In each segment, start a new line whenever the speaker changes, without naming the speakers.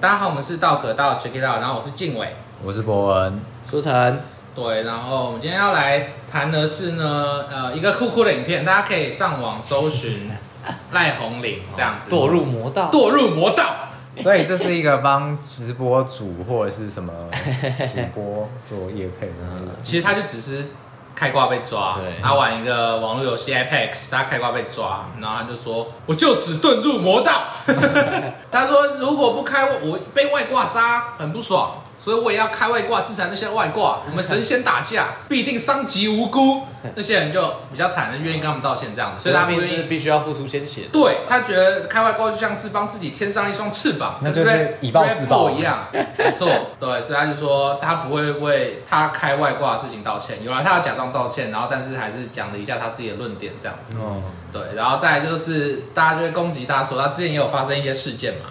大家好，我们是道可道 Check It Out，然后我是静伟，
我是博文，
舒晨。
对，然后我们今天要来谈的是呢，呃，一个酷酷的影片，大家可以上网搜寻 赖宏霖这样子，
堕入魔道，
堕入魔道。
所以这是一个帮直播主或者是什么主播做业配的，
其实他就只是。开挂被抓，他玩一个网络游戏 Apex，他开挂被抓，然后他就说：“我就此遁入魔道。” 他说：“如果不开，我被外挂杀，很不爽。”所以我也要开外挂，制裁那些外挂。我们神仙打架，必定伤及无辜。那些人就比较惨，愿意跟他们道歉这样子。所以他必须
必须要付出鲜血。
对，他觉得开外挂就像是帮自己添上一双翅膀，
那就是以暴制暴
一样。没错，对，所以他就说他不会为他开外挂的事情道歉。有了他要假装道歉，然后但是还是讲了一下他自己的论点这样子。嗯，对，然后再来就是大家就会攻击他说他之前也有发生一些事件嘛。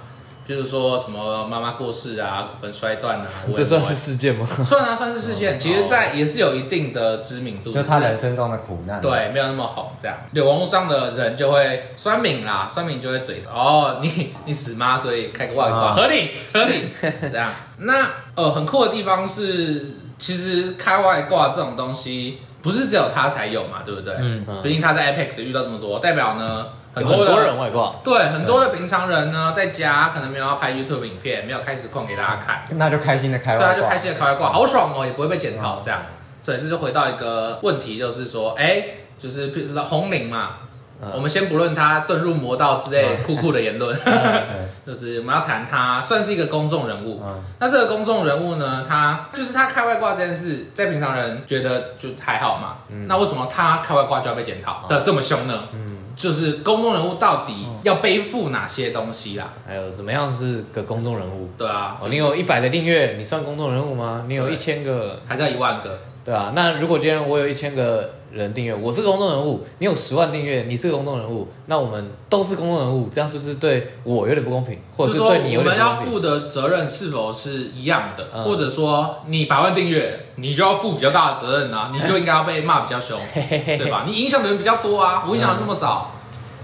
就是说什么妈妈过世啊，骨盆摔断啊，
这算是事件吗？
算啊，算是事件。其实，在也是有一定的知名度，
就他人生中的苦难。
对，没有那么红这样。对，网络上的人就会酸民啦，酸民就会嘴哦，你 你死妈，所以开个外挂，合理合理这样。那呃，很酷的地方是，其实开外挂这种东西，不是只有他才有嘛，对不对？嗯。毕竟他在 Apex 遇到这么多，代表呢。很多，
人外挂，
对，很多的平常人呢，在家可能没有要拍 YouTube 影片，没有开实况给大家看，
那就开心的开外挂，
对啊，就开心的开外挂，好爽哦，也不会被检讨这样，所以这就回到一个问题，就是说，哎，就是红领嘛，我们先不论他遁入魔道之类酷酷的言论，就是我们要谈他算是一个公众人物，那这个公众人物呢，他就是他开外挂这件事，在平常人觉得就还好嘛，那为什么他开外挂就要被检讨的这么凶呢？就是公众人物到底要背负哪些东西啦？
还有怎么样是个公众人物？
对啊，
哦，你有一百的订阅，你算公众人物吗？你有一千个，
还是要一万个？
对啊，那如果今天我有一千个人订阅，我是个公众人物，你有十万订阅，你是个公众人物，那我们都是公众人物，这样是不是对我有点不公平？或者是对你有点不公平？
我们要负的责任是否是一样的？嗯、或者说你百万订阅，你就要负比较大的责任啊？你就应该要被骂比较凶，对吧？你影响的人比较多啊，我影响的那么少。嗯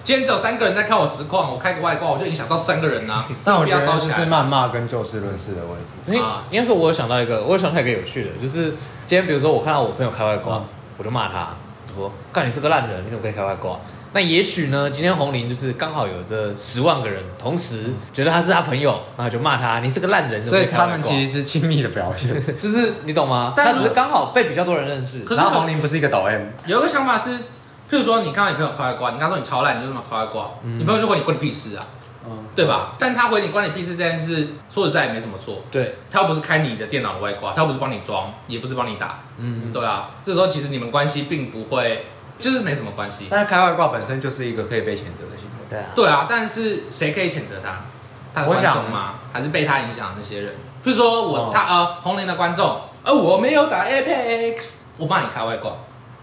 今天只有三个人在看我实况，我开个外挂，我就影响到三个人啊！
但我觉得这是谩骂跟就事论事的问题。
啊，应该说，我有想到一个，我有想到一个有趣的，就是今天比如说我看到我朋友开外挂，嗯、我就骂他，我说：“干你是个烂人，你怎么可以开外挂？”那也许呢，今天红林就是刚好有这十万个人同时觉得他是他朋友，然后就骂他：“你是个烂人。”
所以他们其实是亲密的表现，
就是你懂吗？但他只是刚好被比较多人认识。
然后红林不是一个抖 M，
有一个想法是。譬如说，你看到你朋友开外挂，你刚说你超烂，你就这么开外挂，嗯、你朋友就问你关你屁事啊，嗯、对吧？但他回你关你屁事这件事，说实在也没什么错。
对，
他又不是开你的电脑的外挂，他又不是帮你装，也不是帮你打，嗯，对啊。这时候其实你们关系并不会，就是没什么关系。
但是开外挂本身就是一个可以被谴责的行为。
对啊，对啊。但是谁可以谴责他？他的观众吗？还是被他影响的那些人？譬如说我、哦、他呃红莲的观众，呃我没有打 Apex，我帮你开外挂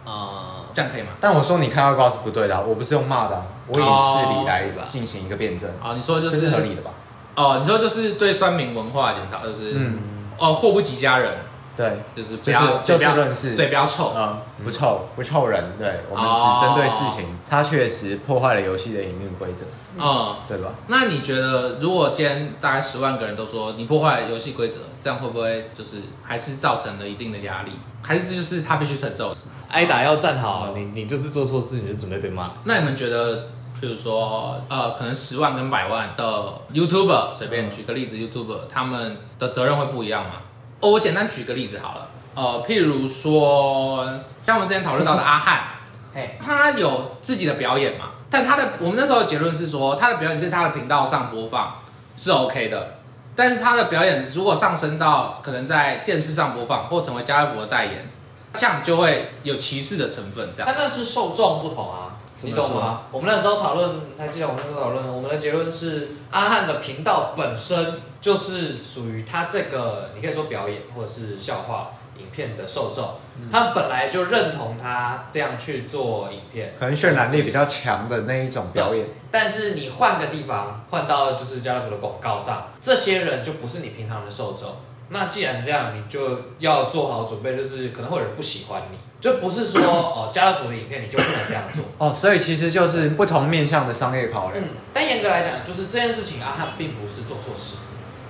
啊。这样可以吗？
但我说你开外挂是不对的，我不是用骂的，我以事理来进行一个辩证。
啊，你说就是
合理的吧？
哦，你说就是对酸民文化检讨，就是嗯，哦，祸不及家人，
对，
就是不要就事论事，嘴不要臭，
嗯，不臭不臭人，对，我们只针对事情，它确实破坏了游戏的营运规则，嗯，对吧？
那你觉得，如果今天大概十万个人都说你破坏了游戏规则，这样会不会就是还是造成了一定的压力？还是这就是他必须承受？
挨打要站好，你你就是做错事，你就准备被骂。
那你们觉得，譬如说，呃，可能十万跟百万的 YouTuber，随便举个例子，YouTuber 他们的责任会不一样吗？哦，我简单举个例子好了，呃，譬如说，像我们之前讨论到的阿汉，嘿，他有自己的表演嘛？但他的我们那时候的结论是说，他的表演在他的频道上播放是 OK 的，但是他的表演如果上升到可能在电视上播放，或成为家乐福的代言。这样就会有歧视的成分，这样。
但那是受众不同啊，你懂吗？我们那时候讨论，还记得我们那时候讨论，我们的结论是阿汉的频道本身就是属于他这个，你可以说表演或者是笑话影片的受众，嗯、他本来就认同他这样去做影片，
可能渲染力比较强的那一种表演。
但是你换个地方，换到就是家乐福的广告上，这些人就不是你平常的受众。那既然这样，你就要做好准备，就是可能会有人不喜欢你，就不是说哦，家乐福的影片你就不能这样做
哦，所以其实就是不同面向的商业考量。
嗯，但严格来讲，就是这件事情阿汉并不是做错事，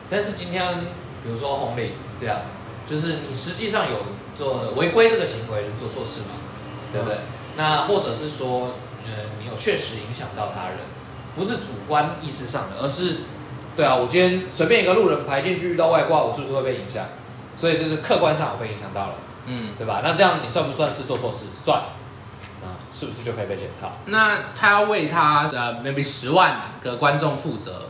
但是今天比如说红领这样，就是你实际上有做违规这个行为，就做错事嘛，对不对？那或者是说，呃，你有确实影响到他人，不是主观意识上的，而是，对啊，我今天随便一个路人排进去遇到外挂，我是不是会被影响？所以就是客观上我被影响到了，嗯，对吧？那这样你算不算是做错事？算，啊，是不是就可以被检讨？
那他要为他呃，maybe 十万个观众负责，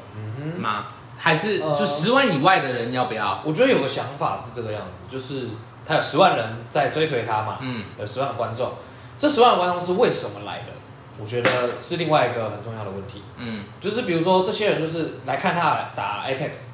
吗？还是就十万以外的人要不要？
我觉得有个想法是这个样子，就是他有十万人在追随他嘛，嗯，有十万观众。这十万观众是为什么来的？我觉得是另外一个很重要的问题。嗯，就是比如说这些人就是来看他打 Apex，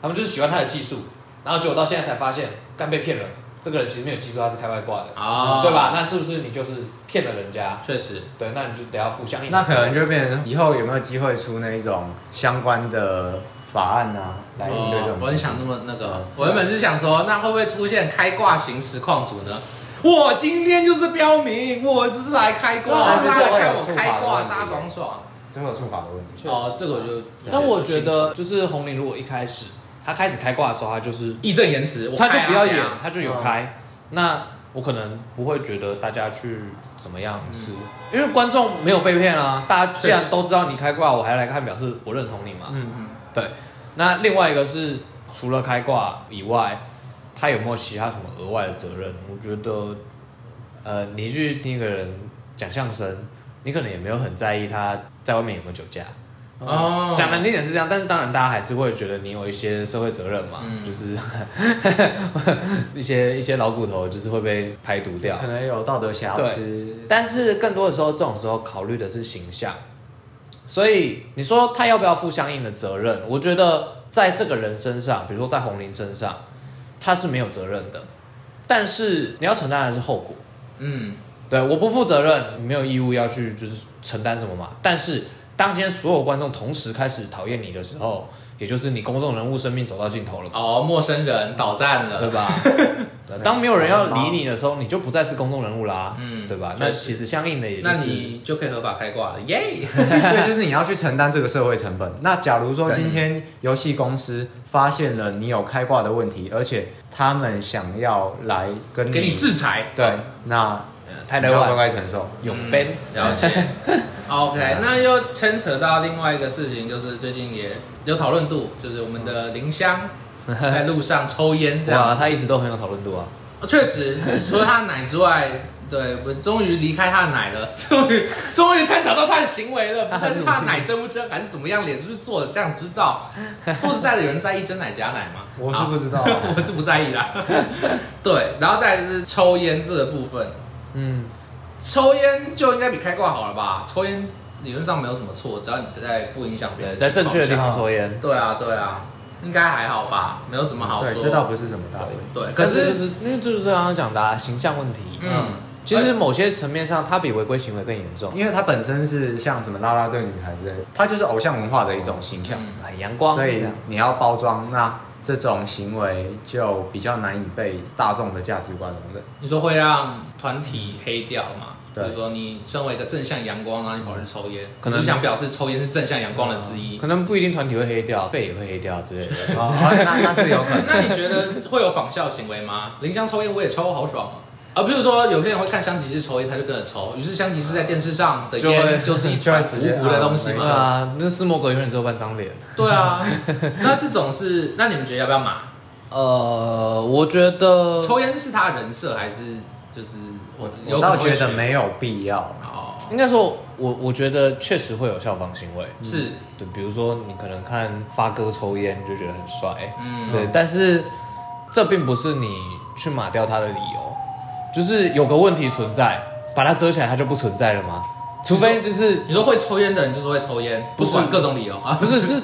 他们就是喜欢他的技术，然后结果到现在才发现，干被骗了。这个人其实没有技术，他是开外挂的，哦、对吧？那是不是你就是骗了人家？
确实，
对，那你就得要负相应。
那可能就变成以后有没有机会出那一种相关的法案啊，来应对这种、哦？
我很想那么那个，我原本是想说，那会不会出现开挂型实况主呢？我今天就是标明，我只是来开挂，但是来看我开挂杀爽爽，
真的有触法的问题。
哦，这个我就，
但我觉得就是红林，如果一开始他开始开挂的时候，他就是
义正言辞，
他就不要演，他就有开，那我可能不会觉得大家去怎么样吃，因为观众没有被骗啊，大家既然都知道你开挂，我还来看，表示我认同你嘛。嗯嗯，对。那另外一个是除了开挂以外。他有没有其他什么额外的责任？我觉得，呃，你去听一个人讲相声，你可能也没有很在意他在外面有没有酒驾。哦，讲难听点是这样，但是当然大家还是会觉得你有一些社会责任嘛，嗯、就是 一些一些老骨头就是会被排毒掉，
可能有道德瑕疵。
但是更多的时候，这种时候考虑的是形象。所以你说他要不要负相应的责任？我觉得在这个人身上，比如说在红林身上。他是没有责任的，但是你要承担的是后果。嗯，对，我不负责任，你没有义务要去就是承担什么嘛。但是当今天所有观众同时开始讨厌你的时候，也就是你公众人物生命走到尽头了。
哦，陌生人倒站了，
对吧？当没有人要理你的时候，你就不再是公众人物啦。嗯，对吧？那其实相应的，也就是，
那你就可以合法开挂了，耶！
对，就是你要去承担这个社会成本。那假如说今天游戏公司发现了你有开挂的问题，而且他们想要来跟你
给你制裁，
对，那太多万该承受，
永奔
了解。OK，那又牵扯到另外一个事情，就是最近也有讨论度，就是我们的林香 在路上抽烟这样，
他一直都很有讨论度啊。
确实，除了他的奶之外，对，我终于离开他的奶了，终于终于探讨到他的行为了，不知道他的奶真不真，还是怎么样，脸是不是做的像知道？说实在的，有人在意真奶假奶吗？
我是不知道，
我是不在意啦。对，然后再来是抽烟这个部分，嗯。抽烟就应该比开挂好了吧？抽烟理论上没有什么错，只要你在不影响别人，
在正确的地方抽烟。
对啊，对啊，应该还好吧？没有什么好说。
对，这倒不是什么大问题。
对，可是
就是因为就是刚刚讲的啊，形象问题。嗯，其实某些层面上，它比违规行为更严重，
因为它本身是像什么啦啦队女孩之类的，它就是偶像文化的一种形象，
很阳光。
所以你要包装那。这种行为就比较难以被大众的价值观容忍。
你说会让团体黑掉吗？对，比如说你身为一个正向阳光，然后你跑去抽烟，可能想表示抽烟是正向阳光的之一。
可能不一定团体会黑掉，肺也会黑掉之类的。
哦那那是有可能。
那你觉得会有仿效行为吗？林江抽烟我也抽，好爽。而不是说有些人会看香吉士抽烟，他就跟着抽，于是香吉士在电视上的烟就是一团糊糊的东西嘛。
啊，那斯摩格永远只有半张脸。
对啊，那这种是，那你们觉得要不要买？
呃，我觉得
抽烟是他的人设，还是就是我
我倒觉得没有必要。
哦，应该说，我我觉得确实会有效仿行为，
是
对，比如说你可能看发哥抽烟就觉得很帅，嗯，对，但是这并不是你去骂掉他的理由。就是有个问题存在，把它遮起来，它就不存在了吗？除非就是
你说会抽烟的人就是会抽烟，不管各种理由啊，
不是是，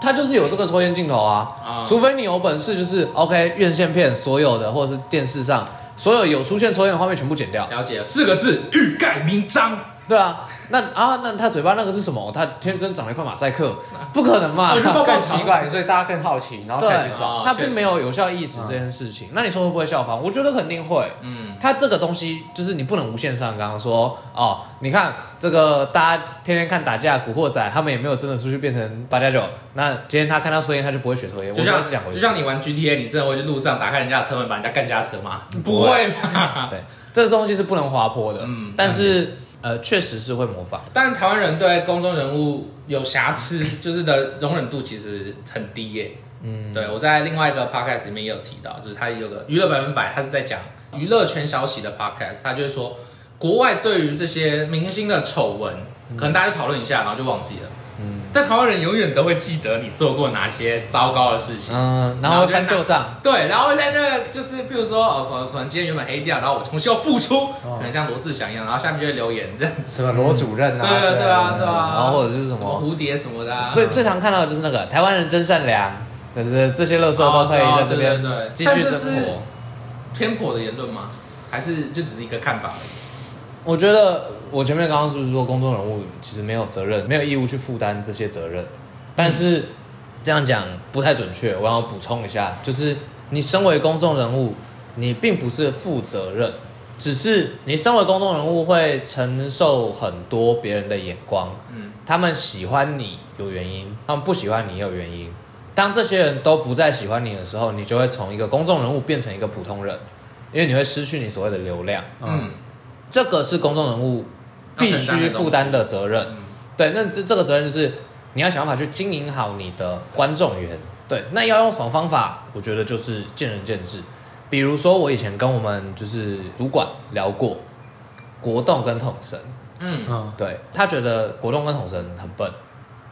他就是有这个抽烟镜头啊。啊，除非你有本事，就是 OK 院线片所有的或者是电视上所有有出现抽烟的画面全部剪掉。
了解了，四个字：欲盖弥彰。
对啊，那啊，那他嘴巴那个是什么？他天生长了一块马赛克，不可能嘛？
更奇怪，所以大家更好奇，然后开始去找。
他并没有有效抑制这件事情。那你说会不会效仿？我觉得肯定会。嗯，他这个东西就是你不能无限上纲说哦，你看这个大家天天看打架，古惑仔他们也没有真的出去变成八加九。那今天他看到抽烟，他就不会学抽烟。
就像就像你玩 GTA，你真的会去路上打开人家的车门，把人家干下车吗？不会嘛？
对，这个东西是不能滑坡的。嗯，但是。呃，确实是会模仿，
但台湾人对公众人物有瑕疵，就是的容忍度其实很低耶。嗯，对，我在另外一个 podcast 里面也有提到，就是他有个娱乐百分百，他是在讲娱乐圈消息的 podcast，他就是说国外对于这些明星的丑闻，可能大家就讨论一下，然后就忘记了。但台湾人永远都会记得你做过哪些糟糕的事情，
嗯，然后翻旧账，
对，然后在那个就是，譬如说，哦，可能可能今天原本黑掉，然后我重新要复出，可能像罗志祥一样，然后下面就会留言这样子，
什么罗主任啊，
对对啊对啊，
然后或者是什么
蝴蝶什么的，
最最常看到的就是那个台湾人真善良，就是这些垃圾都可以在这边。继续生活。
偏颇的言论吗？还是就只是一个看法而已？
我觉得我前面刚刚是不是说公众人物其实没有责任，没有义务去负担这些责任？但是这样讲不太准确，我要补充一下，就是你身为公众人物，你并不是负责任，只是你身为公众人物会承受很多别人的眼光。嗯，他们喜欢你有原因，他们不喜欢你也有原因。当这些人都不再喜欢你的时候，你就会从一个公众人物变成一个普通人，因为你会失去你所谓的流量。嗯。这个是公众人物必须负担的责任，对，那这这个责任就是你要想办法去经营好你的观众缘，对，那要用什么方法？我觉得就是见仁见智。比如说，我以前跟我们就是主管聊过，国栋跟统神，嗯嗯，对，他觉得国栋跟统神很笨。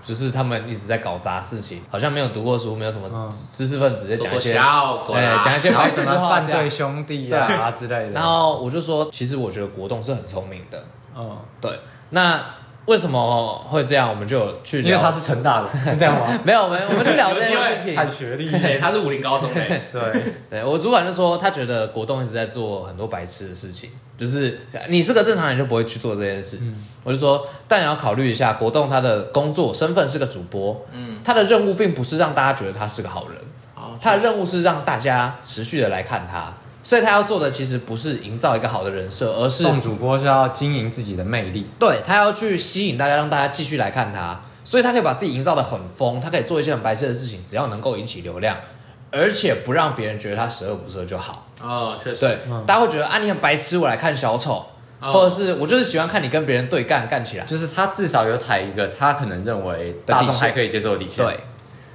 就是他们一直在搞砸事情，好像没有读过书，没有什么知识分子在讲一些，哎，讲一些
什么犯罪兄弟啊之类的。
然后我就说，其实我觉得国栋是很聪明的。嗯，对。那为什么会这样？我们就去聊，
因为他是成大的，是这样吗？
没有，没有，我们去聊这件事情。
看学历，
他是武林高中的。
对，
对我主管就说，他觉得国栋一直在做很多白痴的事情。就是你是个正常人，就不会去做这件事。嗯、我就说，但你要考虑一下，国栋他的工作身份是个主播，嗯，他的任务并不是让大家觉得他是个好人，哦、他的任务是让大家持续的来看他，所以他要做的其实不是营造一个好的人设，而是
当主播是要经营自己的魅力，
对，他要去吸引大家，让大家继续来看他，所以他可以把自己营造的很疯，他可以做一些很白痴的事情，只要能够引起流量，而且不让别人觉得他十恶不赦就好。
哦，确实，
对，嗯、大家会觉得啊，你很白痴，我来看小丑，哦、或者是我就是喜欢看你跟别人对干干起来，
就是他至少有踩一个他可能认为大众还可以接受的底线，对，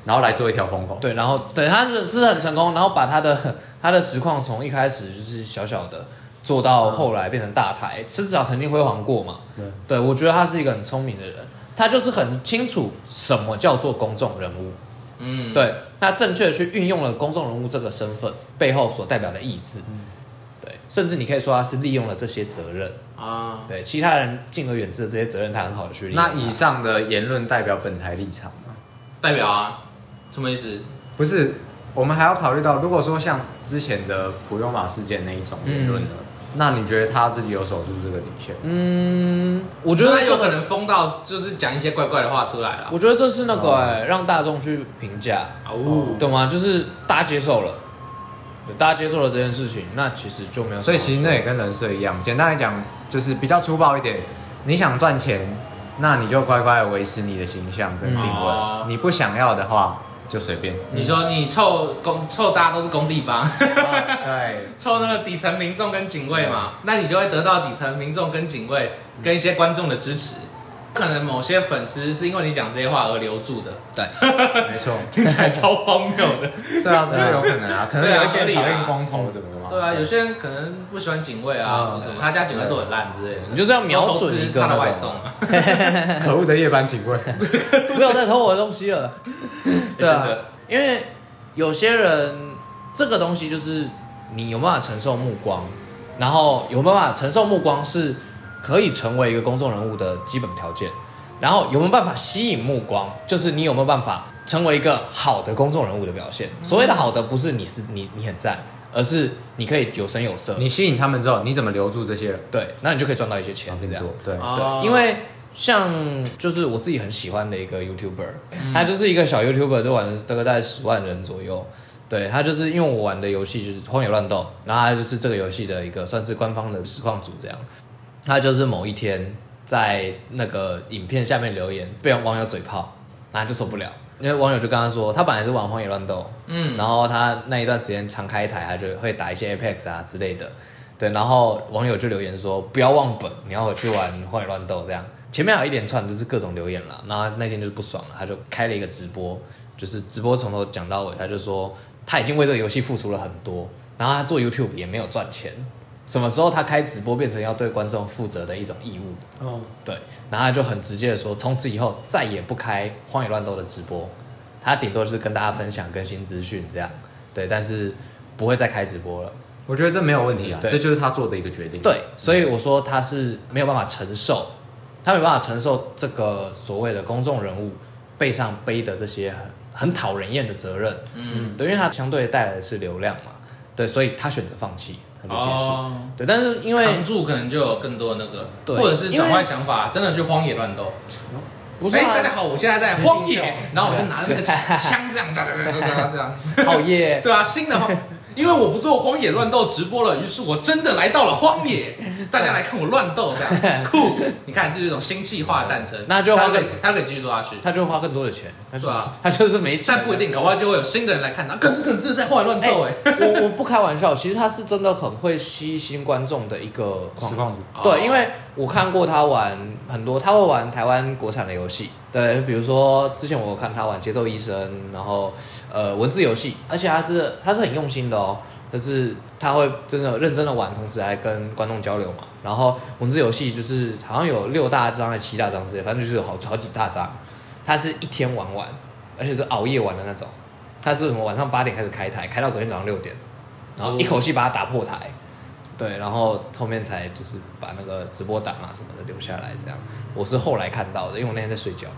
然后来做一条疯狗，
对，然后对他是很成功，然后把他的他的实况从一开始就是小小的做到后来变成大台，至少曾经辉煌过嘛，对，对我觉得他是一个很聪明的人，他就是很清楚什么叫做公众人物。嗯，对，他正确的去运用了公众人物这个身份背后所代表的意志，嗯，对，甚至你可以说他是利用了这些责任啊，对，其他人敬而远之的这些责任，他很好的去利用。
那以上的言论代表本台立场吗？
代表啊，什么意思？
不是，我们还要考虑到，如果说像之前的普悠马事件那一种言论呢？嗯那你觉得他自己有守住这个底线？
嗯，我觉得他
有可能疯到就是讲一些怪怪的话出来了。
我觉得这是那个让大众去评价哦，懂吗？就是大家接受了，大家接受了这件事情，那其实就没有。
所以其实那也跟人设一样，简单来讲就是比较粗暴一点。你想赚钱，那你就乖乖的维持你的形象跟定位。嗯、你不想要的话。就随便，
你说你凑工凑大家都是工地帮，
对，
凑那个底层民众跟警卫嘛，那你就会得到底层民众跟警卫跟一些观众的支持。可能某些粉丝是因为你讲这些话而留住的，
对，
没错，
听起来超荒谬的。
对啊，这是有可能啊，可能有一些讨厌光头什么的嘛。
对啊，有些人可能不喜欢警卫啊，什么他家警卫都很烂之类的，
你就这样瞄准一个
他的外送，
可恶的夜班警卫，
不要再偷我的东西了。对啊，因为有些人这个东西就是你有办法承受目光，然后有办法承受目光是。可以成为一个公众人物的基本条件，然后有没有办法吸引目光，就是你有没有办法成为一个好的公众人物的表现。所谓的好的，不是你是你你很赞，而是你可以有声有色。
你吸引他们之后，你怎么留住这些人？
对，那你就可以赚到一些钱，这样。
对
对，因为像就是我自己很喜欢的一个 YouTuber，、嗯、他就是一个小 YouTuber，就玩大概大概十万人左右。对，他就是因为我玩的游戏就是《荒野乱斗》，然后他就是这个游戏的一个算是官方的实况组这样。他就是某一天在那个影片下面留言，被网友嘴炮，然后就受不了。因为网友就跟他说，他本来是玩《荒野乱斗》，嗯，然后他那一段时间常开一台，他就会打一些 Apex 啊之类的。对，然后网友就留言说，不要忘本，你要回去玩《荒野乱斗》这样。前面还有一连串就是各种留言了，然后那天就是不爽了，他就开了一个直播，就是直播从头讲到尾，他就说。他已经为这个游戏付出了很多，然后他做 YouTube 也没有赚钱。什么时候他开直播变成要对观众负责的一种义务？哦，对，然后他就很直接的说，从此以后再也不开荒野乱斗的直播，他顶多就是跟大家分享更新资讯这样，对，但是不会再开直播了。
我觉得这没有问题啊，对这就是他做的一个决定。
对，所以我说他是没有办法承受，他没办法承受这个所谓的公众人物背上背的这些很。很讨人厌的责任，嗯，对，因为他相对带来的是流量嘛，对，所以他选择放弃，结束，哦、对，但是因为
扛住可能就有更多那个，对或者是转换想法，真的去荒野乱斗，
不是、啊，
哎，大家好，我现在在荒野，然后我就拿着那个枪这样，哒哒哒哒，这样，
好耶，
对啊，新的话。因为我不做荒野乱斗直播了，于是我真的来到了荒野，大家来看我乱斗这样 酷。你看，这是一种新气化的诞生。
那就花更，
他可以继续做下去，
他就会花更多的钱。
他说啊，
他就是没钱，
但不一定，搞不好就会有新的人来看他。可是可能这是在荒野乱斗哎。
我我不开玩笑，其实他是真的很会吸新观众的一个实况主。对，因为我看过他玩很多，他会玩台湾国产的游戏。对，比如说之前我有看他玩节奏医生，然后呃文字游戏，而且他是他是很用心的哦。就是他会真的认真的玩，同时还跟观众交流嘛。然后文字游戏就是好像有六大章还七大章之类，反正就是有好好几大章。他是一天玩完，而且是熬夜玩的那种。他是什么晚上八点开始开台，开到隔天早上六点，然后一口气把它打破台。对，然后后面才就是把那个直播档啊什么的留下来。这样我是后来看到的，因为我那天在睡觉。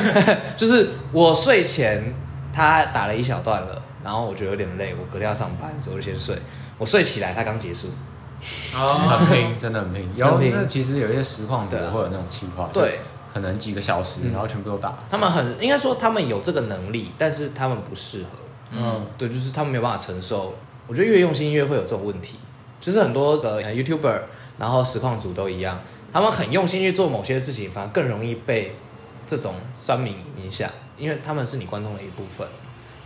就是我睡前他打了一小段了。然后我觉得有点累，我隔天要上班，所以我就先睡。我睡起来，他刚结束，
很拼，真的很拼。然后那其实有一些实况主会有那种企划，对，可能几个小时，然后全部都打。
他们很应该说他们有这个能力，但是他们不适合。嗯，对，就是他们没有办法承受。我觉得越用心越会有这种问题。就是很多的 YouTuber，然后实况组都一样，他们很用心去做某些事情，反而更容易被这种酸民影响，因为他们是你观众的一部分。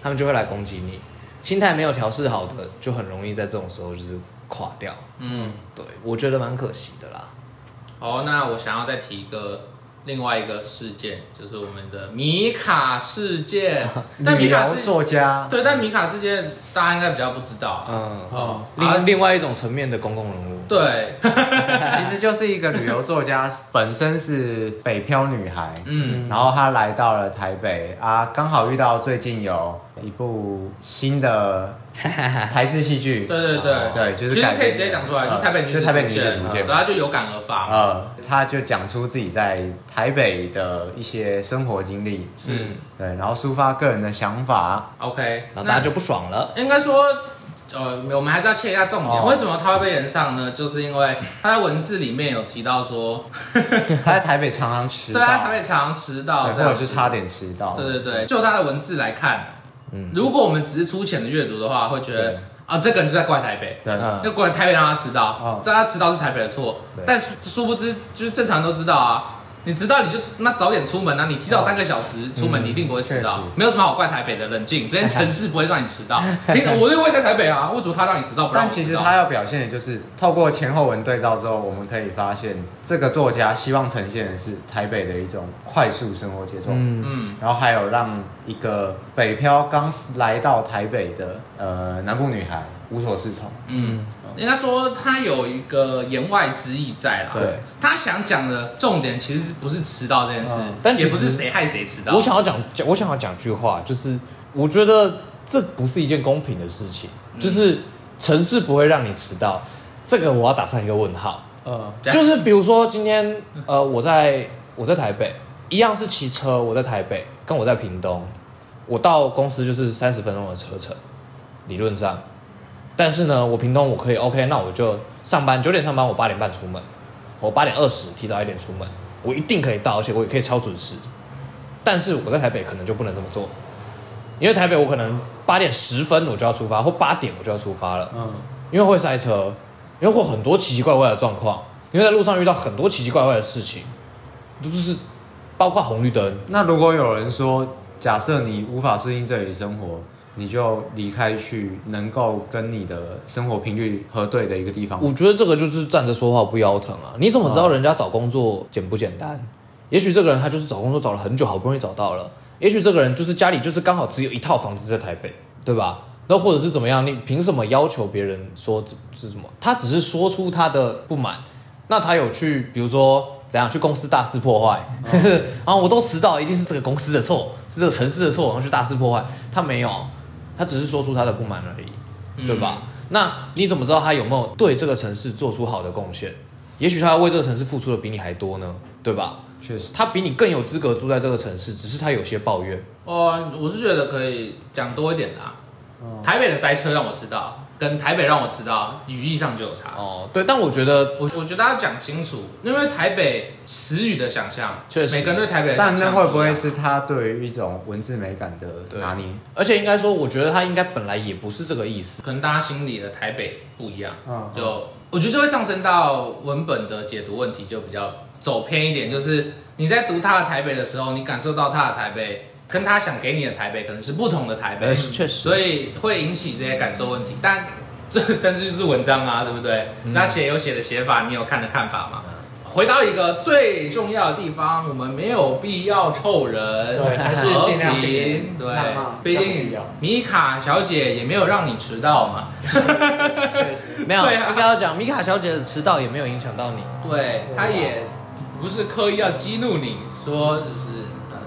他们就会来攻击你，心态没有调试好的，就很容易在这种时候就是垮掉。嗯，对，我觉得蛮可惜的啦。
好，那我想要再提一个另外一个事件，就是我们的米卡事件。但米卡是
作家，
对，但米卡事件大家应该比较不知道啊。嗯，
哦，另另外一种层面的公共人物。
对，
其实就是一个旅游作家，本身是北漂女孩，嗯，然后她来到了台北啊，刚好遇到最近有一部新的台式戏剧，
对对对
对，就是
其实可以直接讲出来，就台北女子图鉴，然后就有感而发，
呃，他就讲出自己在台北的一些生活经历，嗯，对，然后抒发个人的想法
，OK，
然后大家就不爽了，
应该说。呃，我们还是要切一下重点。哦、为什么他会被人上呢？就是因为他在文字里面有提到说，
他在台北常常迟到，
对，他台北常常迟到，
或者是差点迟到。
对对对，就他的文字来看，嗯，如果我们只是粗浅的阅读的话，会觉得啊，这个人就在怪台北，对，就怪台北让他迟到，让、哦、他迟到是台北的错。但殊不知，就是正常人都知道啊。你迟到你就那早点出门啊！你提早三个小时出门，你一定不会迟到。没有什么好怪台北的，冷静，这些城市不会让你迟到。平常我就会在台北啊，为什么他让你迟到不？
但其实他要表现的就是，透过前后文对照之后，我们可以发现，这个作家希望呈现的是台北的一种快速生活节奏。嗯嗯，然后还有让一个北漂刚来到台北的呃南部女孩无所适从。嗯。
人家说他有一个言外之意在啦，对，他想讲的重点其实不是迟到这件事，但也不是谁害谁迟到。
我想要讲，我想要讲句话，就是我觉得这不是一件公平的事情，就是城市不会让你迟到，这个我要打上一个问号。嗯，就是比如说今天，呃，我在我在台北，一样是骑车，我在台北，跟我在屏东，我到公司就是三十分钟的车程，理论上。但是呢，我屏东我可以 OK，那我就上班九点上班，我八点半出门，我八点二十提早一点出门，我一定可以到，而且我也可以超准时。但是我在台北可能就不能这么做，因为台北我可能八点十分我就要出发，或八点我就要出发了，嗯，因为会塞车，因为会很多奇奇怪怪的状况，因为在路上遇到很多奇奇怪怪的事情，就是包括红绿灯。
那如果有人说，假设你无法适应这里生活，你就离开去能够跟你的生活频率核对的一个地方。
我觉得这个就是站着说话不腰疼啊！你怎么知道人家找工作简不简单？也许这个人他就是找工作找了很久，好不容易找到了。也许这个人就是家里就是刚好只有一套房子在台北，对吧？那或者是怎么样？你凭什么要求别人说是什么？他只是说出他的不满。那他有去，比如说怎样去公司大肆破坏？然后 我都迟到，一定是这个公司的错，是这个城市的错，然后去大肆破坏。他没有。他只是说出他的不满而已，对吧？嗯、那你怎么知道他有没有对这个城市做出好的贡献？也许他为这个城市付出的比你还多呢，对吧？
确实，
他比你更有资格住在这个城市，只是他有些抱怨。
哦，我是觉得可以讲多一点的啊。哦、台北的塞车让我知道。跟台北让我知道语义上就有差。
哦，对，但我觉得
我我觉得要讲清楚，因为台北词语的想象，
确实。
每个人对台北的想象，
但那会不会是他对于一种文字美感的拿捏？
而且应该说，我觉得他应该本来也不是这个意思，
可能大家心里的台北不一样，嗯，就我觉得就会上升到文本的解读问题，就比较走偏一点，就是你在读他的台北的时候，你感受到他的台北。跟他想给你的台北可能是不同的台北，
确实，
所以会引起这些感受问题。但这 但是就是文章啊，对不对？嗯、那写有写的写法，你有看的看法吗？回到一个最重要的地方，我们没有必要凑人，
对，还是尽量
平。对，毕竟米卡小姐也没有让你迟到嘛。确
实，没有，啊、应该要讲米卡小姐的迟到也没有影响到你。
对，她也不是刻意要激怒你，说就是。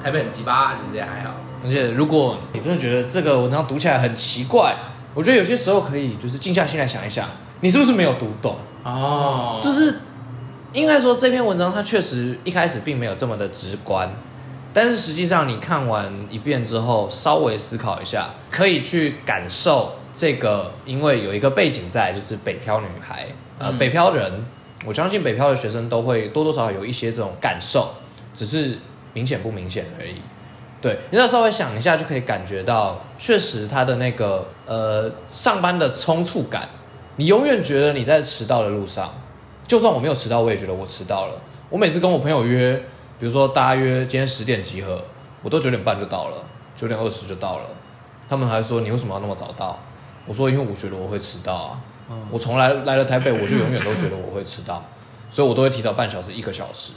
台北很奇葩，其实也还好。
而且如果你真的觉得这个文章读起来很奇怪，我觉得有些时候可以就是静下心来想一想，你是不是没有读懂？
哦，
就是应该说这篇文章它确实一开始并没有这么的直观，但是实际上你看完一遍之后，稍微思考一下，可以去感受这个，因为有一个背景在，就是北漂女孩，呃，北漂人，我相信北漂的学生都会多多少少有一些这种感受，只是。明显不明显而已，对，你要稍微想一下就可以感觉到，确实他的那个呃上班的冲促感，你永远觉得你在迟到的路上，就算我没有迟到，我也觉得我迟到了。我每次跟我朋友约，比如说大约今天十点集合，我都九点半就到了，九点二十就到了，他们还说你为什么要那么早到？我说因为我觉得我会迟到啊，嗯、我从来来了台北，我就永远都觉得我会迟到，所以我都会提早半小时一个小时。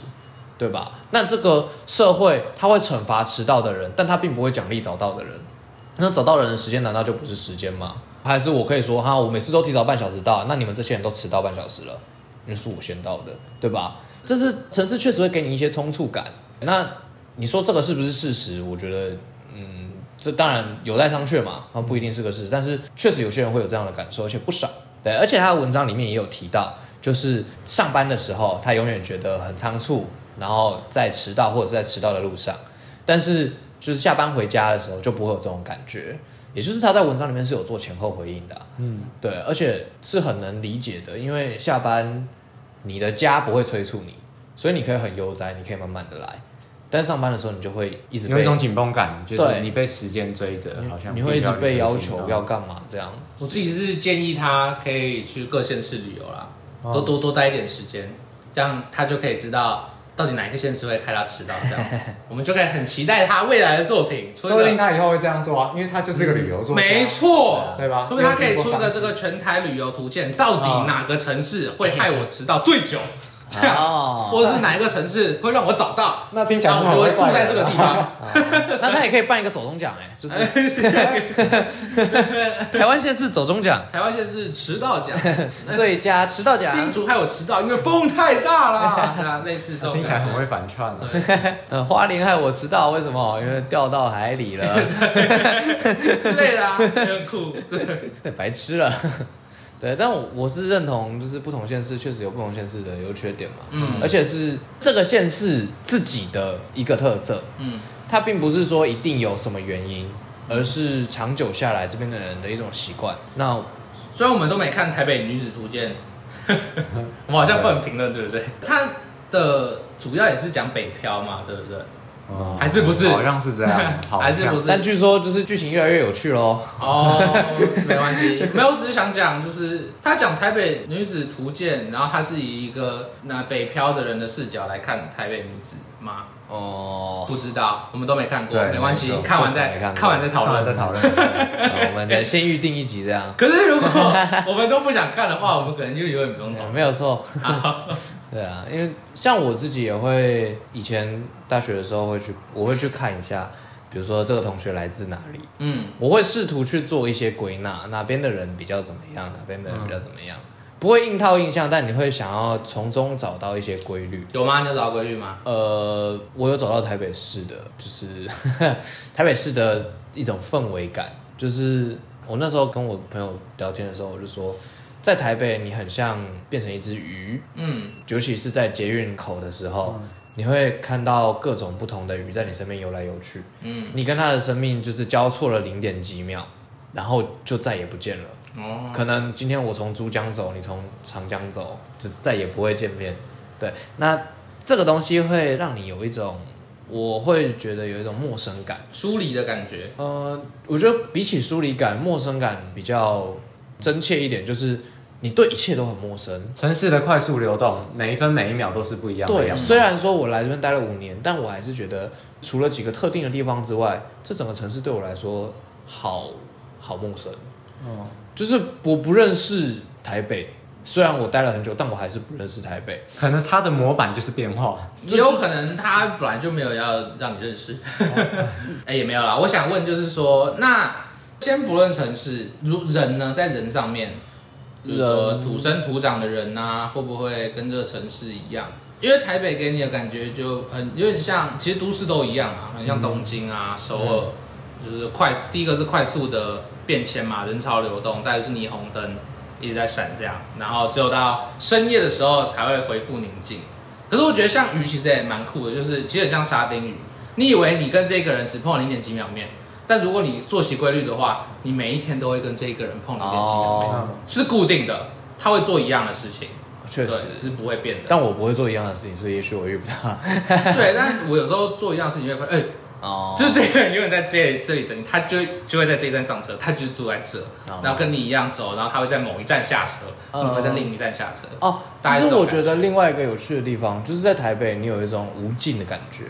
对吧？那这个社会他会惩罚迟到的人，但他并不会奖励早到的人。那早到的人的时间难道就不是时间吗？还是我可以说哈，我每次都提早半小时到，那你们这些人都迟到半小时了，因为是我先到的，对吧？这是城市确实会给你一些匆促感。那你说这个是不是事实？我觉得，嗯，这当然有待商榷嘛，它不一定是个事实，但是确实有些人会有这样的感受，而且不少。对，而且他的文章里面也有提到，就是上班的时候，他永远觉得很仓促。然后在迟到或者是在迟到的路上，但是就是下班回家的时候就不会有这种感觉，也就是他在文章里面是有做前后回应的，嗯，对，而且是很能理解的，因为下班你的家不会催促你，所以你可以很悠哉，你可以慢慢的来，但是上班的时候你就会一直
有一种紧绷感，就是你被时间追着，好像
你会一直被要求要干嘛这样。
我自己是建议他可以去各县市旅游啦，多多多待一点时间，这样他就可以知道。到底哪一个县市会害他迟到这样子，我们就可以很期待他未来的作品。
说不定他以后会这样做啊，因为他就是个旅游作家。
没错，
对吧？
说不定他可以出个这个全台旅游图鉴，到底哪个城市会害我迟到最久？这样，或者是哪一个城市会让我找到？
那听起来
我会住在这个地方。
那他也可以办一个走中奖哎，就是 台湾县市走中奖，
台湾县市迟到奖，
最佳迟到奖。
新竹害我迟到，因为风太大了。类似这种，
听起来很会反串的。
嗯，花莲害我迟到，为什么？因为掉到海里了
之类的啊，很酷，
对，白痴了。对，但我我是认同，就是不同县市确实有不同县市的优缺点嘛，嗯，而且是这个县市自己的一个特色，嗯，它并不是说一定有什么原因，而是长久下来这边的人的一种习惯。那
虽然我们都没看《台北女子图鉴》，我们好像不能评论，对不对？它的主要也是讲北漂嘛，对不对？
哦，
还是不是？
好像是这样，
还是不是？
但据说就是剧情越来越有趣喽。
哦，没关系，没有，我只是想讲，就是他讲台北女子图鉴，然后他是以一个那北漂的人的视角来看台北女子吗？
哦，
不知道，我们都没看过，
对
没关系，看完再看完再讨论，
再讨论。
我们先预定一集这样。
可是如果我们都不想看的话，我们可能就永远不用讨论。
没有错。对啊，因为像我自己也会，以前大学的时候会去，我会去看一下，比如说这个同学来自哪里，嗯，我会试图去做一些归纳，哪边的人比较怎么样，哪边的人比较怎么样，嗯、不会硬套印象，但你会想要从中找到一些规律。
有吗？你有找到规律吗？
呃，我有找到台北市的，就是 台北市的一种氛围感，就是我那时候跟我朋友聊天的时候，我就说。在台北，你很像变成一只鱼，嗯，尤其是在捷运口的时候，嗯、你会看到各种不同的鱼在你身边游来游去，嗯，你跟它的生命就是交错了零点几秒，然后就再也不见了。哦，可能今天我从珠江走，你从长江走，就是再也不会见面。对，那这个东西会让你有一种，我会觉得有一种陌生感、
疏离的感觉。
呃，我觉得比起疏离感，陌生感比较。真切一点，就是你对一切都很陌生。
城市的快速流动，每一分每一秒都是不一样的。
对，虽然说我来这边待了五年，但我还是觉得，除了几个特定的地方之外，这整个城市对我来说好好陌生。哦，就是我不认识台北，虽然我待了很久，但我还是不认识台北。
可能他的模板就是变化，
也有可能他本来就没有要让你认识。哎，也没有啦。我想问，就是说那。先不论城市，如人呢，在人上面，比如说土生土长的人啊，会不会跟这个城市一样？因为台北给你的感觉就很有点像，其实都市都一样啊，很像东京啊、首尔，就是快，第一个是快速的变迁嘛，人潮流动，再就是霓虹灯一直在闪这样，然后只有到深夜的时候才会恢复宁静。可是我觉得像鱼其实也蛮酷的，就是其实很像沙丁鱼，你以为你跟这个人只碰零点几秒面。但如果你作息规律的话，你每一天都会跟这一个人碰零点几秒，oh. 是固定的，他会做一样的事情，
确实
是不会变的。
但我不会做一样的事情，所以也许我遇不到。
对，但我有时候做一样的事情会发现，哎，哦，就是这个人永远在这这里等你，他就就会在这一站上车，他就住在这，oh. 然后跟你一样走，然后他会在某一站下车，oh. 你会在另一站下车。哦，
其实我觉得另外一个有趣的地方，就是在台北，你有一种无尽的感觉。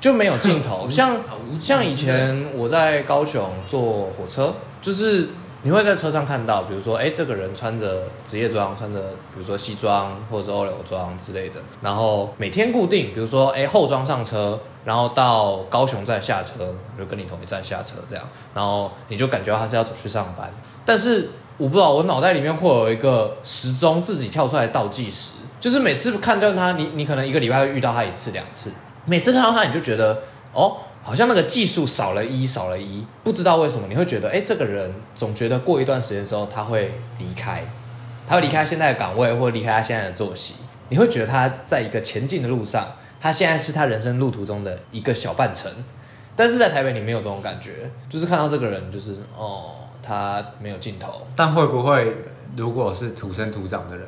就没有尽头，像像以前我在高雄坐火车，就是你会在车上看到，比如说，哎，这个人穿着职业装，穿着比如说西装或者是欧流装之类的，然后每天固定，比如说，哎，后装上车，然后到高雄站下车，就跟你同一站下车这样，然后你就感觉到他是要走去上班，但是我不知道，我脑袋里面会有一个时钟自己跳出来倒计时，就是每次看到他，你你可能一个礼拜会遇到他一次两次。每次看到他，你就觉得哦，好像那个计数少了一，少了一，不知道为什么，你会觉得，哎，这个人总觉得过一段时间之后他会离开，他会离开现在的岗位，或离开他现在的作息，你会觉得他在一个前进的路上，他现在是他人生路途中的一个小半程，但是在台北你没有这种感觉，就是看到这个人，就是哦，他没有尽头，
但会不会如果是土生土长的人？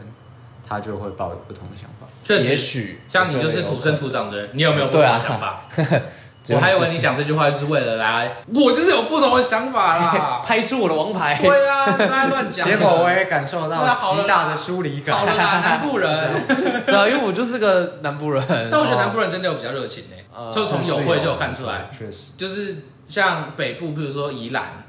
他就会抱有不同的想法。
确实，也许像你就是土生土长的人，你有没有不同的想法？我还以为你讲这句话就是为了来，我就是有不同的想法啦，
拍出我的王牌。
对啊，不要乱讲。
结果我也感受到极大的疏离感。
好了啦，南部人。
对啊，因为我就是个南部人。
但我觉得南部人真的有比较热情诶，就从友会就有看出来。确实，就是像北部，比如说宜兰，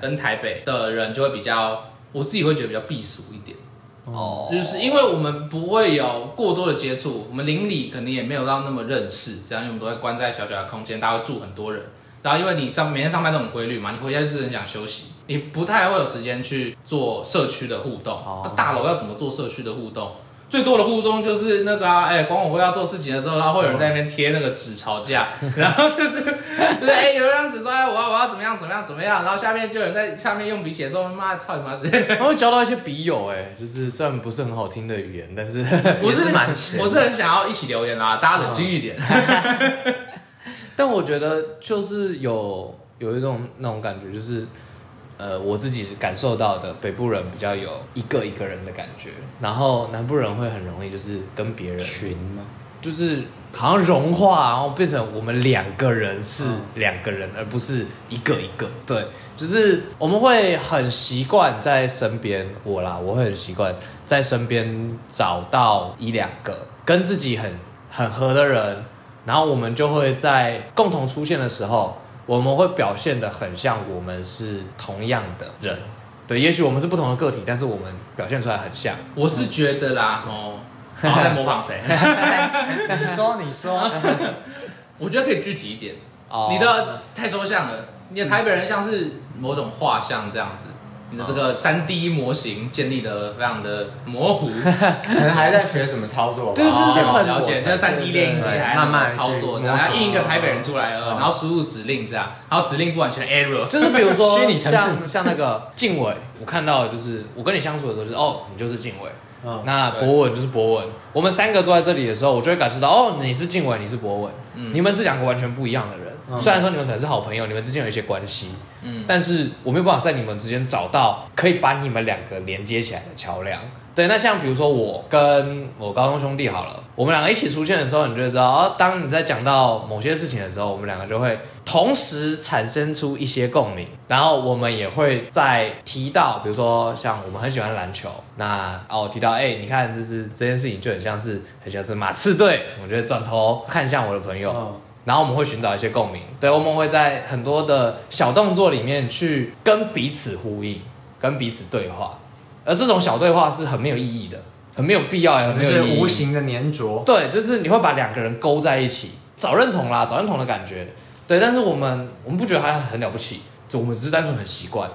跟台北的人就会比较，我自己会觉得比较避俗一点。哦，就是因为我们不会有过多的接触，我们邻里肯定也没有到那么认识，这样因为我们都会关在小小的空间，大家会住很多人，然后因为你上每天上班都很规律嘛，你回家就是很想休息，你不太会有时间去做社区的互动。那大楼要怎么做社区的互动？最多的互动就是那个啊，哎、欸，管委会要做事情的时候，然后会有人在那边贴那个纸吵架，然后就是，就是哎、欸，有人纸说哎，我要我要怎么样怎么样怎么样，然后下面就有人在下面用笔写说妈操你妈之类的，
他会交到一些笔友哎，就是虽然不是很好听的语言，但是
我是蛮，我是很想要一起留言啊，大家冷静一点。
但我觉得就是有有一种那种感觉，就是。呃，我自己感受到的，北部人比较有一个一个人的感觉，然后南部人会很容易就是跟别人
群吗？
就是好像融化，然后变成我们两个人是两个人，而不是一个一个。对，就是我们会很习惯在身边，我啦，我会很习惯在身边找到一两个跟自己很很合的人，然后我们就会在共同出现的时候，我们会表现的很像我们是同样的人。对，也许我们是不同的个体，但是我们表现出来很像。
我是觉得啦，哦。然后在模仿谁？
你说，你说，
我觉得可以具体一点。哦，你的太抽象了。你的台北人像是某种画像这样子，你的这个三 D 模型建立的非常的模糊，
可能还在学怎么操作。
对，这是很
了解。就是三 D 列印机还慢慢操作然后，印一个台北人出来，然后输入指令这样，然后指令不完全 error。
就是比如说，像像那个静伟，我看到的就是我跟你相处的时候，就是哦，你就是静伟。哦、那博文就是博文，我们三个坐在这里的时候，我就会感受到，哦，你是静伟，你是博文，嗯，你们是两个完全不一样的人。嗯、虽然说你们可能是好朋友，你们之间有一些关系，嗯，但是我没有办法在你们之间找到可以把你们两个连接起来的桥梁。对，那像比如说我跟我高中兄弟好了，我们两个一起出现的时候，你就会知道，哦，当你在讲到某些事情的时候，我们两个就会同时产生出一些共鸣，然后我们也会再提到，比如说像我们很喜欢篮球，那哦提到，哎，你看，就是这件事情就很像是很像是马刺队，我觉得转头看向我的朋友，哦、然后我们会寻找一些共鸣，对，我们会在很多的小动作里面去跟彼此呼应，跟彼此对话。而这种小对话是很没有意义的，很没有必要，很没有意义。
是无形的粘着。
对，就是你会把两个人勾在一起，找认同啦，找认同的感觉。对，但是我们我们不觉得它很了不起，就我们只是单纯很习惯。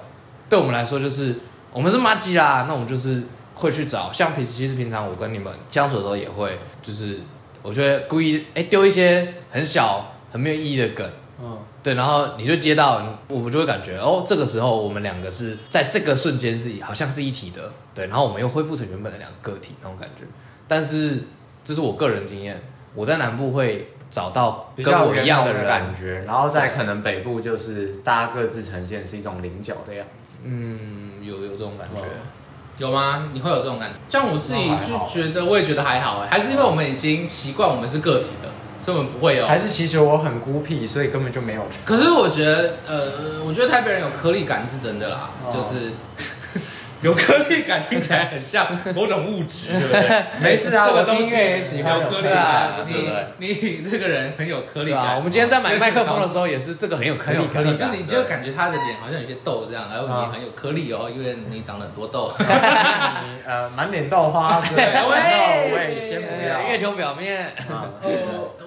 对我们来说，就是我们是麻吉啦，那我们就是会去找。像平时其实平常我跟你们相处的时候，也会就是我觉得故意哎丢一些很小很没有意义的梗。嗯。对，然后你就接到，我们就会感觉哦，这个时候我们两个是在这个瞬间是好像是一体的，对，然后我们又恢复成原本的两个个体那种感觉。但是这是我个人经验，我在南部会找到跟我一样的人的感觉，
然后在可能北部就是大家各自呈现是一种菱角的样子。
嗯，有有这种感觉，
有吗？你会有这种感觉？像我自己就觉得，我也觉得还好哎，还是因为我们已经习惯我们是个体的。所以我们不会有，
还是其实我很孤僻，所以根本就没有。
可是我觉得，呃，我觉得台北人有颗粒感是真的啦，哦、就是。有颗粒感听起来很像某种物质，对不对？
没事啊，我音乐也喜欢
有颗粒感。你你这个人很有颗粒感。
我们今天在买麦克风的时候也是这个很有颗粒感，
可是你就感觉他的脸好像有些痘这样，然后你很有颗粒哦，因为你长了很多痘。
呃，满脸豆花，对，喂，先不要。
月球表面。
呃，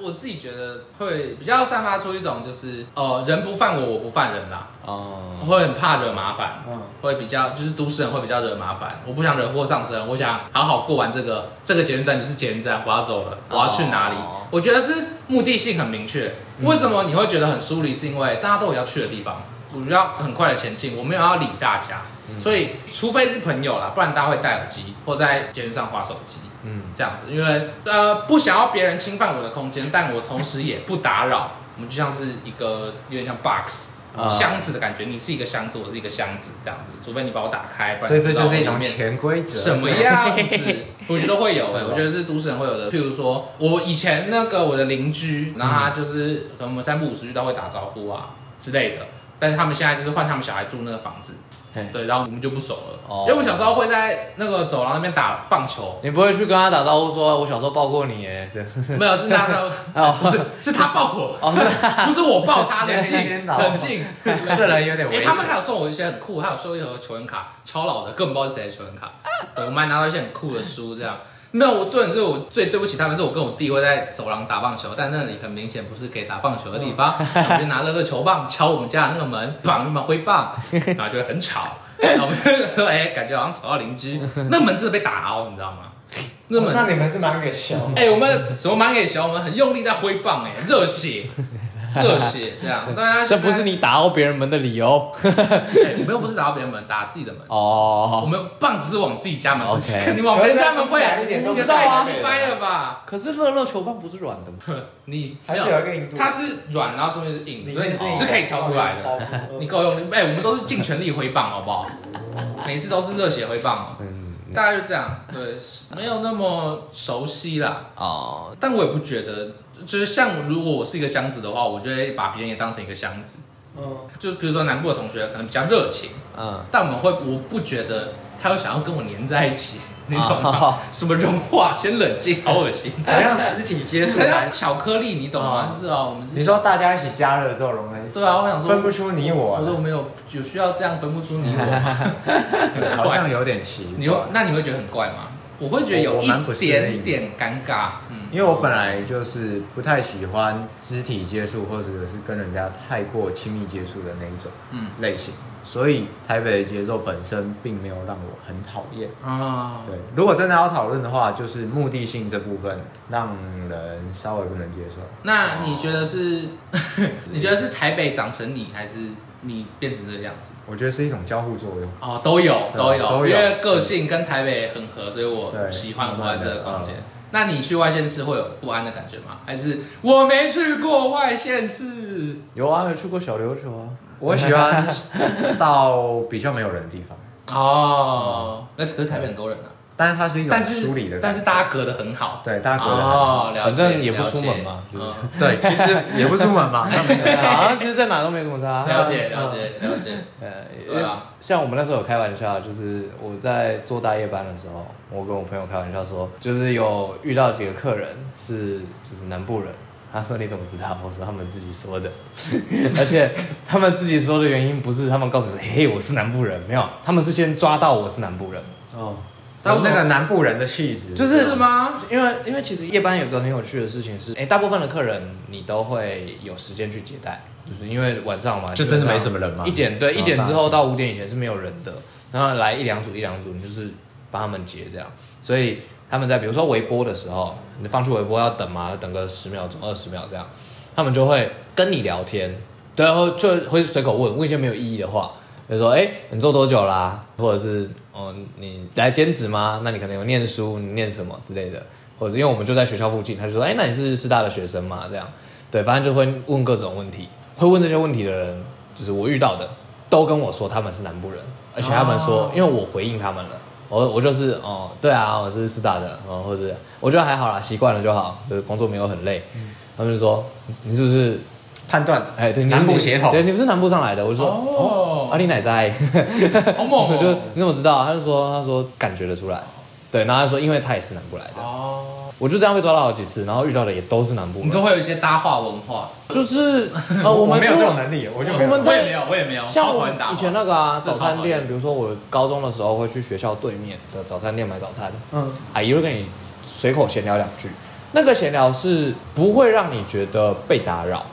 我自己觉得会比较散发出一种就是，呃，人不犯我，我不犯人啦。哦。会很怕惹麻烦，会比较就是都市人会。比较惹麻烦，我不想惹祸上身，我想好好过完这个这个捷运站就是捷运站，我要走了，我要去哪里？哦、我觉得是目的性很明确。为什么你会觉得很疏离？是因为大家都有要去的地方，我要很快的前进，我没有要理大家，嗯、所以除非是朋友啦，不然大家会戴耳机或在捷运上划手机，嗯，这样子，因为呃不想要别人侵犯我的空间，但我同时也不打扰，我们就像是一个有点像 box。箱子的感觉，你是一个箱子，我是一个箱子，这样子。除非你把我打开，不然
所以这就是一种潜规则。
什么样子？我觉得会有诶、欸，我觉得是都市人会有的。譬如说，我以前那个我的邻居，然后他就是可能我们三不五时遇到会打招呼啊之类的，但是他们现在就是换他们小孩住那个房子。对，然后我们就不熟了。哦，因为我小时候会在那个走廊那边打棒球。
你不会去跟他打招呼说“我小时候抱过你”耶？对，
没有，是他 哦，不是，是他抱我，哦，不是我抱他。冷静，冷静，
这人有点危。
他们还有送我一些很酷，还有收一盒球员卡，超老的，根本不知道是谁的球员卡。对，我们还拿到一些很酷的书，这样。没有，我重点是我最对不起他们，是我跟我弟会在走廊打棒球，但那里很明显不是可以打棒球的地方。我就拿了个球棒敲我们家的那个门，棒一把挥棒，然后就会很吵。我们就说，哎，感觉好像吵到邻居。那门真的被打凹，你知道吗？
那门，那你们是蛮给小。
哎，我们什么蛮给小？我们很用力在挥棒，哎，热血。热血这样。大家
这不是你打到别人门的理由。
哎，我们又不是打到别人门，打自己的门。
哦，
我们棒只是往自己家门
OK
肯定往别人家门会
一点都不
也太鸡掰了吧？
可是乐乐球棒不是软的吗？
你
还是有一个硬度
它是软，然后中间是硬，所以你
是
是可以敲出来的。
哦
你够用，哎，我们都是尽全力挥棒，好不好？每次都是热血挥棒哦。大概就这样，对，没有那么熟悉啦。
哦，
但我也不觉得，就是像如果我是一个箱子的话，我就会把别人也当成一个箱子。
嗯，
就比如说南部的同学可能比较热情，
嗯，
但我们会，我不觉得他会想要跟我黏在一起，你懂吗？
哦
什么融化？先冷静，好恶心。
好像肢体接触
很像巧克力，你懂吗？就是啊，我们是
你说大家一起加热之后融在一起，
对啊，我想说
分不出你我啊
我说我没有有需要这样分不出你我 吗？
好像有点奇
你
怪
会。那你会觉得很怪吗？我会觉得有一点点尴尬，嗯，
因为我本来就是不太喜欢肢体接触，或者是跟人家太过亲密接触的那一种
嗯
类型，所以台北的节奏本身并没有让我很讨厌。
啊，
对，如果真的要讨论的话，就是目的性这部分让人稍微不能接受。
那你觉得是？你觉得是台北长成你，还是你变成这个样子？
我觉得是一种交互作用。
哦，都有都有，
都有
因为个性跟台北很合，所以我喜欢活在这个空间
嗯。
那你去外县市会有不安的感觉吗？还是我没去过外县市？
有啊，有去过小琉球啊。
我喜欢到比较没有人的地方，
哦，那可是台北很多人啊，
但是它是一
种
梳理的
但是大家隔得很好，
对大家隔得很好。
哦，了
反正也不出门嘛就是。
嗯
对，其实也不出门嘛，那没什么差。
好 像其实在哪都没什么差。
了解了解了解，
呃，
对啊，
像我们那时候有开玩笑，就是我在做大夜班的时候，我跟我朋友开玩笑说，就是有遇到几个客人是就是南部人，他说你怎么知道？我说他们自己说的，而且他们自己说的原因不是他们告诉我说，嘿，我是南部人，没有，他们是先抓到我是南部人，
哦，有那个南部人的气质，
就是
是吗？
因为因为其实夜班有个很有趣的事情是，哎，大部分的客人你都会有时间去接待，就是因为晚上嘛，
就真的
没
什么人嘛
一点对，
哦
一点之后到五点以前是没有人的，然后来一两组一两组，你就是帮他们接这样，所以他们在比如说微波的时候，你放去微波要等嘛，等个十秒钟、二十秒这样，他们就会跟你聊天，对，然后就会随口问问一些没有意义的话，比如说哎，你做多久啦？或者是哦，你来兼职吗？那你可能有念书，你念什么之类的，或者是因为我们就在学校附近，他就说哎，那你是师大的学生吗？这样，对，反正就会问各种问题，会问这些问题的人，就是我遇到的，都跟我说他们是南部人，而且他们说，
哦
因为我回应他们了。我我就是哦，对啊，我是师大的哦，或者我觉得还好啦，习惯了就好，就是工作没有很累。他们就说你是不是
判断，
哎对你
南部血统
对，你不是南部上来的？我就说
哦。
阿里奶在，
好猛
我就
哦！
你怎么知道？他就说他说感觉得出来，对，然后他说因为他也是南部来的，
哦，
我就这样被抓到好几次，然后遇到的也都是南部，
你就会有一些搭话文化，
就是 呃我们
没有这种能力，我就没有
我们在
我也没有，我也没有，
像我以前那个啊，早餐店，比如说我高中的时候会去学校对面的早餐店买早餐，
嗯，
阿姨会跟你随口闲聊两句，那个闲聊是不会让你觉得被打扰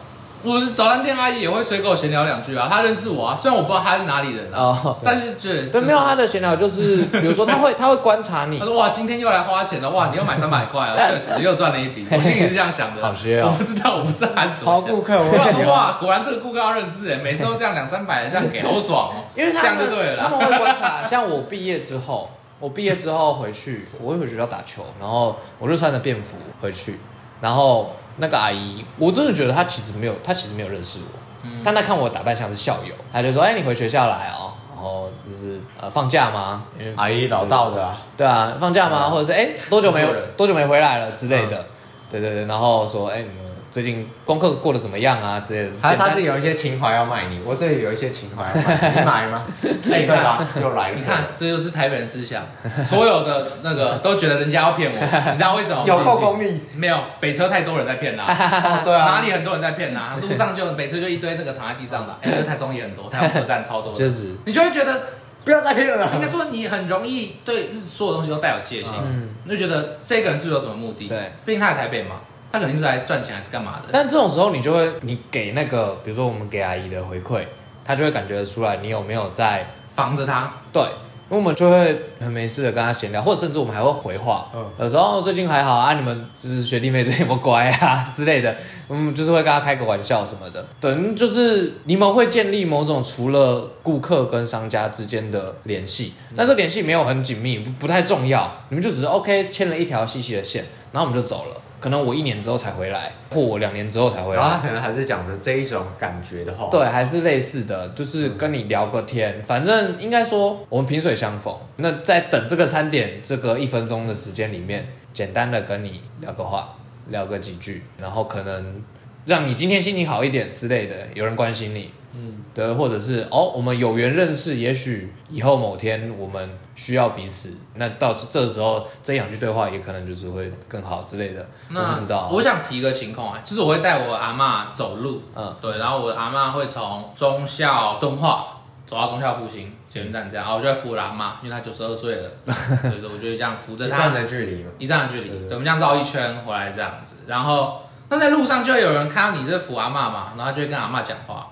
我早餐店阿姨也会随口闲聊两句啊，她认识我啊，虽然我不知道她是哪里人啊，
哦
但是觉得
对，没有她的闲聊就是，比如说她会 她会观察你
她，说哇，今天又来花钱了，哇，你又买三百块啊，确实又赚了一笔，我心里是这样想的。
好学哦
我不知道，我不知道她是什么。
好顾客，我。
说哇，果然这个顾客要认识哎，每次都这样两三百这样给，好爽哦。
因为他
这样就
们
对了啦。
他们会观察，像我毕业之后，我毕业之后回去，我会回学校打球，然后我就穿着便服回去，然后那个阿姨，我真的觉得她其实没有，她其实没有认识我，
嗯。
但她看我打扮像是校友，她就说，哎，你回学校来哦，然后就是呃放假吗？因为
阿姨老道的啊，
对啊，放假吗？
嗯
或者是哎多久没有多久没回来了？之类的，对对对，然后说哎你们最近功课过得怎么样啊之类的，
他他是有一些情怀要卖你，我这里有一些情怀要卖你，你买吗？
哎
对吧？又来了，
你看，这就是台北人思想，所有的那个都觉得人家要骗我，你知道为什么？
有够功利，
没有，北车太多人在骗啦。
哦对啊，
哪里很多人在骗呐？路上就北车就一堆那个躺在地上的，哎，那台中也很多，台中车站超多的，
就是
你就会觉得，
不要再骗了。
应该说你很容易对所有东西都带有戒心，
嗯。
你就觉得这个人是不是有什么目的？
对，
毕竟他在台北嘛，他肯定是来赚钱还是干嘛的？
但这种时候，你就会，你给那个，比如说我们给阿姨的回馈，她就会感觉得出来，你有没有在
防着他，
对，因为我们就会很没事的跟他闲聊，或者甚至我们还会回话。嗯，有时候最近还好啊，你们就是学弟妹最近有没有乖啊之类的，嗯，就是会跟他开个玩笑什么的。等于就是你们会建立某种除了顾客跟商家之间的联系，但这联系没有很紧密，不不太重要，你们就只是 OK 牵了一条细细的线，然后我们就走了。可能我一年之后才回来，或我两年之后才回来。
然后他可能还是讲的这一种感觉的话。
对，还是类似的，就是跟你聊个天。反正应该说我们萍水相逢。那在等这个餐点这个一分钟的时间里面，简单的跟你聊个话，聊个几句，然后可能让你今天心情好一点之类的，有人关心你。嗯，对，或者是哦，我们有缘认识，也许以后某天我们需要彼此，那到时这时候这两句对话也可能就是会更好之类的。那我不知道、啊，
我想提一个情况啊，就是我会带我阿嬷走路，嗯，对，然后我阿嬷会从中孝敦化走到中孝复兴捷运站这样，然后我就在扶我阿嬷，因为她九十二岁了，所以说我就这样扶着她。
一站的距离，
一站的距离，对，我们这样绕一圈回来这样子，然后那在路上就会有人看到你这扶阿嬷嘛，然后就会跟阿嬷讲话。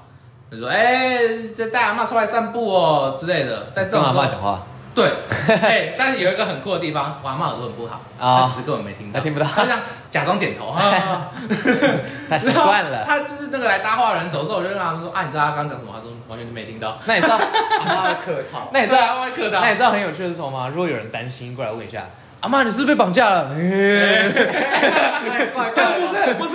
就说：“哎，这带阿嬷出来散步哦之类的。”但这种时候
跟阿嬷讲话，
对，哎，但是有一个很酷的地方，我阿嬷耳朵很不好啊，他其实根本没听到，
他听不到，
他这样假装点头，
他习惯了。
他就是那个来搭话的人走的时候，我就跟他说：“啊，你知道他刚讲什么？”他说：“完全没听到。”
那你知道
阿嬷的客套？
那你知道
阿嬷客套？
那你知道很有趣的是什么吗？如果有人担心过来问一下，阿妈，你是不是被绑架了？
怪 怪，不是不是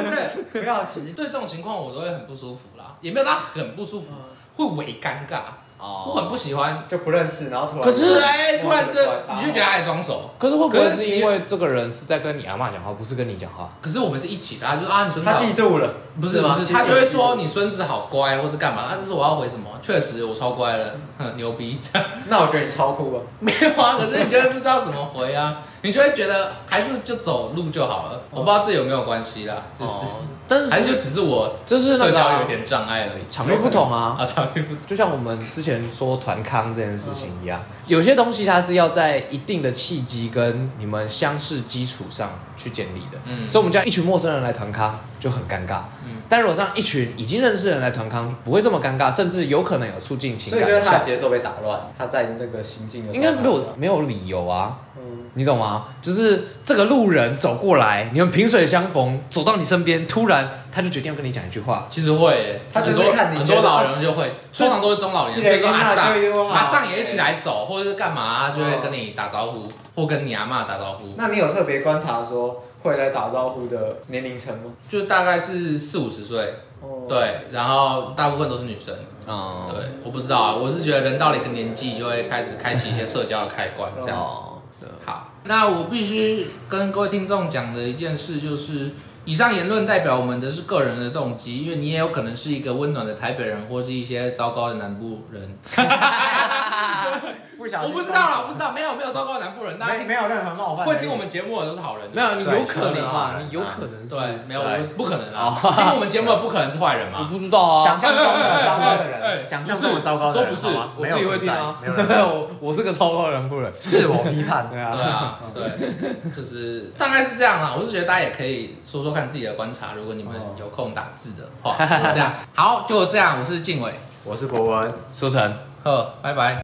不是，不要急。
对这种情况，我都会很不舒服啦，也没有到很不舒服，会伪尴尬。哦，我很不喜欢，
就不认识，然后突然，
可是哎，突然就你就觉得他在装熟。
可是会不会是因为这个人是在跟你阿妈讲话，不是跟你讲话？
可是我们是一起的，就是啊，你孙子
他嫉妒了，
不是不是，他就会说你孙子好乖，或是干嘛？那这是我要回什么？确实我超乖了，牛逼！
那我觉得你超酷啊。
没有啊，可是你就会不知道怎么回啊，你就会觉得还是就走路就好了。我不知道这有没有关系啦，就是。但是还是就只是我，就是社交有点障碍而已，
场域不同啊，
啊，场域不同，
就像我们之前说团康这件事情一样，有些东西它是要在一定的契机跟你们相识基础上去建立的，嗯，所以我们叫一群陌生人来团康就很尴尬，嗯，但如果让一群已经认识的人来团康，不会这么尴尬，甚至有可能有促进情感，
所以就是他的节奏被打乱，他在那个心境的
应该没有没有理由啊。你懂吗？就是这个路人走过来，你们萍水相逢，走到你身边，突然他就决定要跟你讲一句话。
其实会，他只是看你很多老人就会，通常都是中老年，比如说阿上，阿上也一起来走，或者是干嘛，就会跟你打招呼，或跟你阿妈打招呼。
那你有特别观察说会来打招呼的年龄层吗？
就大概是四五十岁，对，然后大部分都是女生。嗯，对，我不知道啊，我是觉得人到了一个年纪，就会开始开启一些社交的开关，这样子。好，那我必须跟各位听众讲的一件事就是，以上言论代表我们的是个人的动机，因为你也有可能是一个温暖的台北人，或是一些糟糕的南部人。不晓得，我不知道啦，我不知道，没有没有糟糕的南部人，
没没有任何冒犯。
会听我们节目的都是好人，
没有你有可能啊，你有可能是，
对，没有不可能啊，听我们节目的不可能是坏人嘛？
我不知道啊，
想象中的糟糕的人，想象中的糟糕的人，
说不是，
我自己会听啊，没有，我我是个糟糕的南部人，
自我 批判，
对啊，对啊，对，就是大概是这样啦，我是觉得大家也可以说说看自己的观察，如果你们有空打字的话，这样。好，就这样，我是静伟，
我是博文，
书成，
好，拜拜。